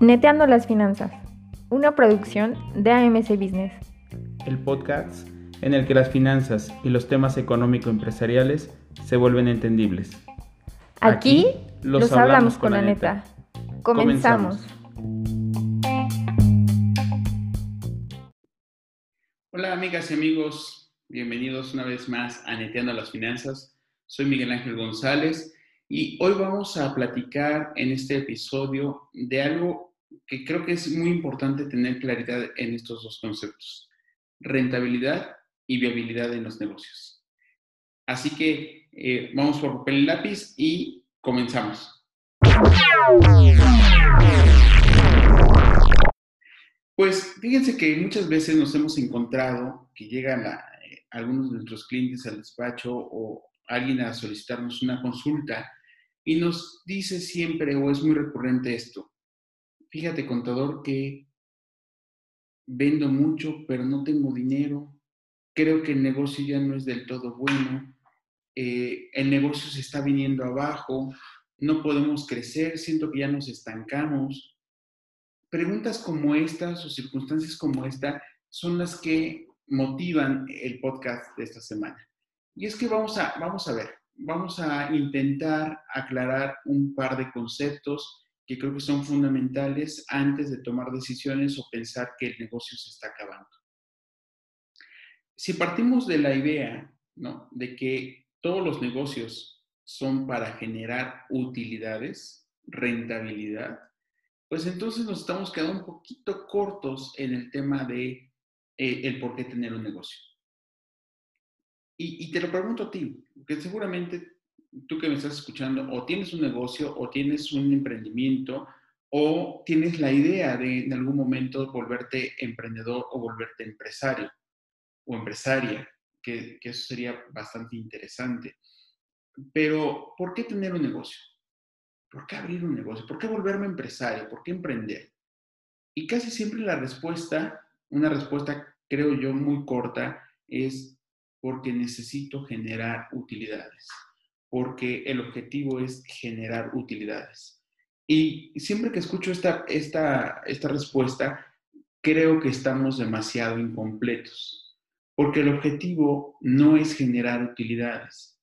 Neteando las finanzas, una producción de AMC Business. El podcast en el que las finanzas y los temas económico-empresariales se vuelven entendibles. Aquí, los, hablamos, con la neta. Comenzamos. Hola amigas y amigos, bienvenidos una vez más a Neteando las Finanzas. Soy Miguel Ángel González y hoy vamos a platicar en este episodio de algo que creo que es muy importante tener claridad en estos dos conceptos, rentabilidad y viabilidad en los negocios. Así que eh, vamos por papel y lápiz y comenzamos. Pues fíjense que muchas veces nos hemos encontrado que llegan eh, algunos de nuestros clientes al despacho o alguien a solicitarnos una consulta y nos dice siempre o es muy recurrente esto. Fíjate, contador, que vendo mucho, pero no tengo dinero. Creo que el negocio ya no es del todo bueno. Eh, el negocio se está viniendo abajo no podemos crecer, siento que ya nos estancamos. Preguntas como estas o circunstancias como esta son las que motivan el podcast de esta semana. Y es que vamos a, vamos a ver, vamos a intentar aclarar un par de conceptos que creo que son fundamentales antes de tomar decisiones o pensar que el negocio se está acabando. Si partimos de la idea ¿no? de que todos los negocios son para generar utilidades, rentabilidad, pues entonces nos estamos quedando un poquito cortos en el tema de eh, el por qué tener un negocio. Y, te lo pregunto a ti, porque seguramente tú que me estás escuchando, o tienes un negocio, o tienes un emprendimiento, o tienes la idea de en algún momento volverte emprendedor o volverte empresario o empresaria, que, que eso sería bastante interesante. Pero, ¿por qué tener un negocio? ¿Por qué abrir un negocio? ¿Por qué volverme empresario? ¿Por qué emprender? Y casi siempre la respuesta, una respuesta creo yo muy corta, es porque necesito generar utilidades, porque el objetivo es generar utilidades. Y siempre que escucho esta, esta, esta respuesta, creo que estamos demasiado incompletos, porque el objetivo no es generar utilidades,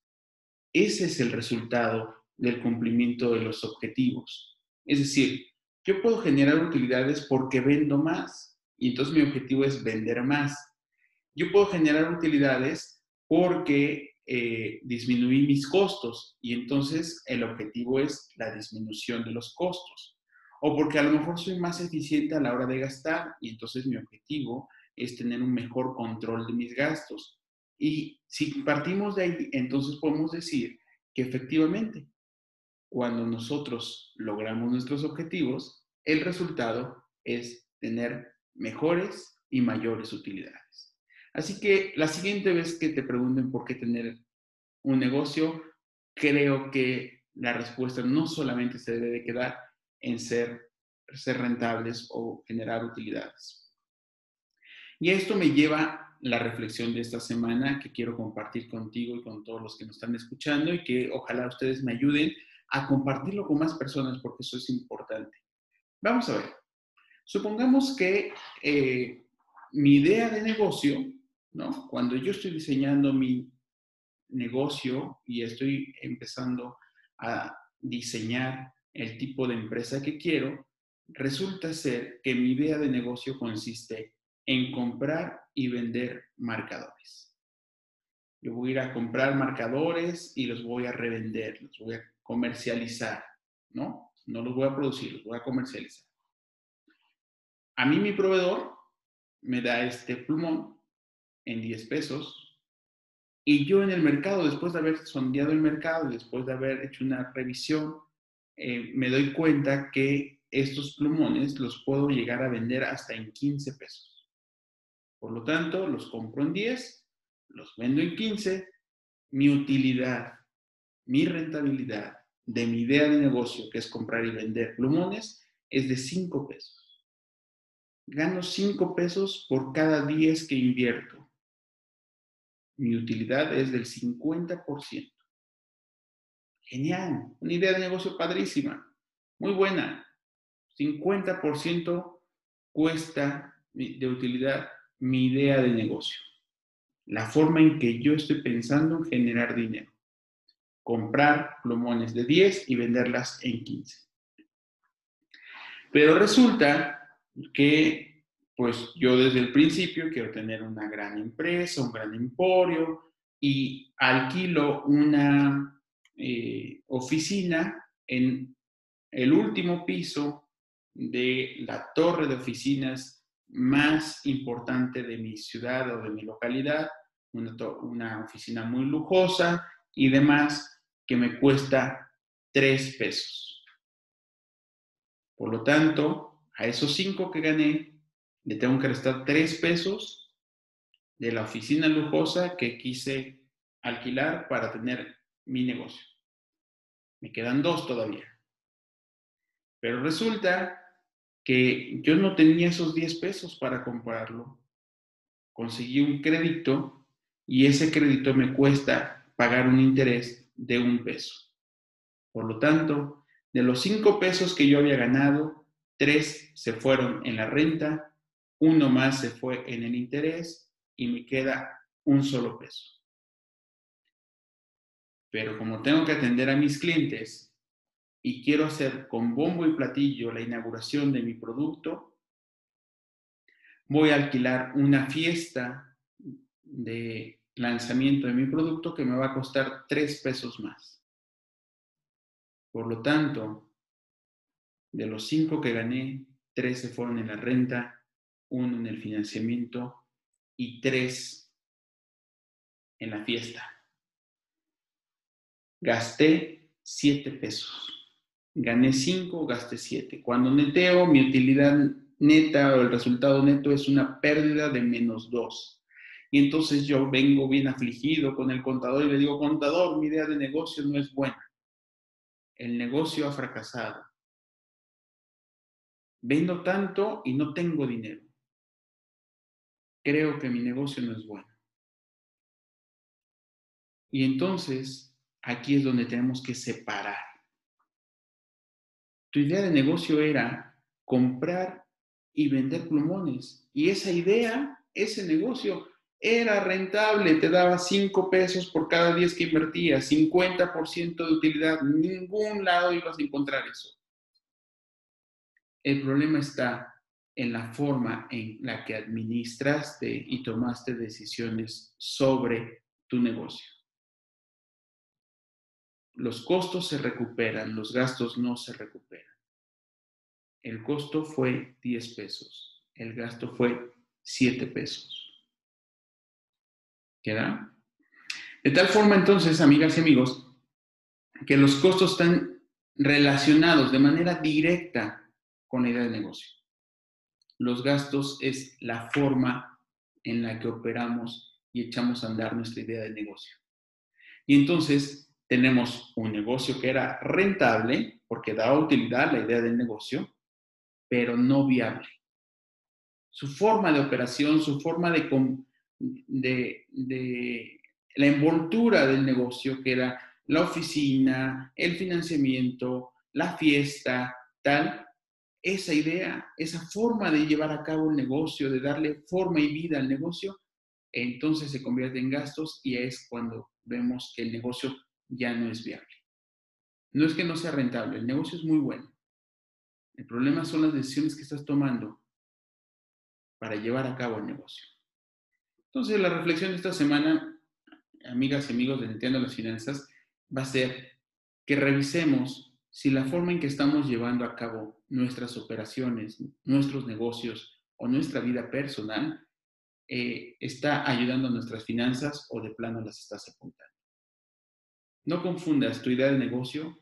ese es el resultado del cumplimiento de los objetivos. Es decir, yo puedo generar utilidades porque vendo más y entonces mi objetivo es vender más. Yo puedo generar utilidades porque eh, disminuí mis costos y entonces el objetivo es la disminución de los costos. O porque a lo mejor soy más eficiente a la hora de gastar y entonces mi objetivo es tener un mejor control de mis gastos. Y si partimos de ahí, entonces podemos decir que efectivamente, cuando nosotros logramos nuestros objetivos, el resultado es tener mejores y mayores utilidades. Así que la siguiente vez que te pregunten por qué tener un negocio, creo que la respuesta no solamente se debe de quedar en ser, ser rentables o generar utilidades. Y esto me lleva la reflexión de esta semana que quiero compartir contigo y con todos los que nos están escuchando y que ojalá ustedes me ayuden a compartirlo con más personas porque eso es importante. Vamos a ver. Supongamos que eh, mi idea de negocio, ¿no? Cuando yo estoy diseñando mi negocio y estoy empezando a diseñar el tipo de empresa que quiero, resulta ser que mi idea de negocio consiste en comprar y vender marcadores. Yo voy a ir a comprar marcadores y los voy a revender, los voy a comercializar, ¿no? No los voy a producir, los voy a comercializar. A mí mi proveedor me da este plumón en 10 pesos y yo en el mercado, después de haber sondeado el mercado, después de haber hecho una revisión, eh, me doy cuenta que estos plumones los puedo llegar a vender hasta en 15 pesos. Por lo tanto, los compro en 10, los vendo en 15, mi utilidad, mi rentabilidad de mi idea de negocio, que es comprar y vender plumones, es de 5 pesos. Gano 5 pesos por cada 10 que invierto. Mi utilidad es del 50%. Genial, una idea de negocio padrísima, muy buena. 50% cuesta de utilidad mi idea de negocio. La forma en que yo estoy pensando en generar dinero. Comprar plumones de 10 y venderlas en 15. Pero resulta que, pues yo desde el principio quiero tener una gran empresa, un gran emporio y alquilo una eh, oficina en el último piso de la torre de oficinas más importante de mi ciudad o de mi localidad, una, una oficina muy lujosa y demás que me cuesta tres pesos. Por lo tanto, a esos cinco que gané, le tengo que restar tres pesos de la oficina lujosa que quise alquilar para tener mi negocio. Me quedan dos todavía. Pero resulta que yo no tenía esos 10 pesos para comprarlo. Conseguí un crédito y ese crédito me cuesta pagar un interés de un peso. Por lo tanto, de los 5 pesos que yo había ganado, 3 se fueron en la renta, uno más se fue en el interés y me queda un solo peso. Pero como tengo que atender a mis clientes y quiero hacer con bombo y platillo la inauguración de mi producto, voy a alquilar una fiesta de lanzamiento de mi producto que me va a costar tres pesos más. Por lo tanto, de los cinco que gané, tres se fueron en la renta, uno en el financiamiento y tres en la fiesta gasté 7 pesos. Gané 5, gasté 7. Cuando neteo, mi utilidad neta o el resultado neto es una pérdida de menos 2. Y entonces yo vengo bien afligido con el contador y le digo, contador, mi idea de negocio no es buena. El negocio ha fracasado. Vendo tanto y no tengo dinero. Creo que mi negocio no es bueno. Y entonces aquí es donde tenemos que separar. Tu idea de negocio era comprar y vender plumones. Y esa idea, ese negocio, era rentable, te daba 5 pesos por cada 10 que invertías, 50% de utilidad, ningún lado ibas a encontrar eso. El problema está en la forma en la que administraste y tomaste decisiones sobre tu negocio los costos se recuperan, los gastos no se recuperan. El costo fue 10 pesos, el gasto fue 7 pesos. ¿Queda? De tal forma entonces, amigas y amigos, que los costos están relacionados de manera directa con la idea de negocio. Los gastos es la forma en la que operamos y echamos a andar nuestra idea de negocio. Y entonces, tenemos un negocio que era rentable porque daba utilidad la idea del negocio, pero no viable. Su forma de operación, su forma de, de, de la envoltura del negocio, que era la oficina, el financiamiento, la fiesta, tal, esa idea, esa forma de llevar a cabo el negocio, de darle forma y vida al negocio, entonces se convierte en gastos y es cuando vemos que el negocio ya no es viable. No es que no sea rentable, el negocio es muy bueno. El problema son las decisiones que estás tomando para llevar a cabo el negocio. Entonces, la reflexión de esta semana, amigas y amigos de Entiendo las Finanzas, va a ser que revisemos si la forma en que estamos llevando a cabo nuestras operaciones, nuestros negocios o nuestra vida personal eh, está ayudando a nuestras finanzas o de plano las está sepultando. No confundas tu idea de negocio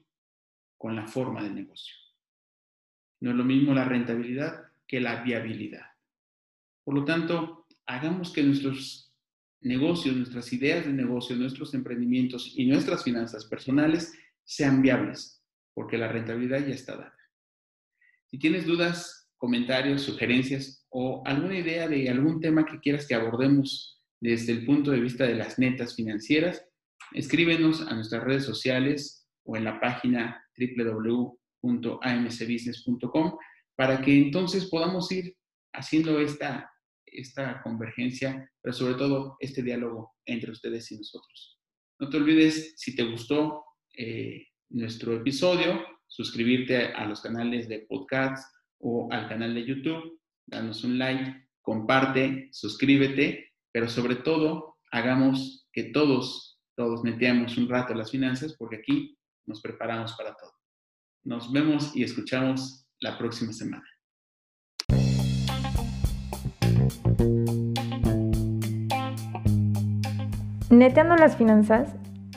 con la forma de negocio. No es lo mismo la rentabilidad que la viabilidad. Por lo tanto, hagamos que nuestros negocios, nuestras ideas de negocio, nuestros emprendimientos y nuestras finanzas personales sean viables, porque la rentabilidad ya está dada. Si tienes dudas, comentarios, sugerencias o alguna idea de algún tema que quieras que abordemos desde el punto de vista de las netas financieras, Escríbenos a nuestras redes sociales o en la página www.amcbusiness.com para que entonces podamos ir haciendo esta, esta convergencia, pero sobre todo este diálogo entre ustedes y nosotros. No te olvides, si te gustó eh, nuestro episodio, suscribirte a los canales de podcast o al canal de YouTube, danos un like, comparte, suscríbete, pero sobre todo hagamos que todos, todos metamos un rato las finanzas porque aquí nos preparamos para todo. Nos vemos y escuchamos la próxima semana. Neteando las finanzas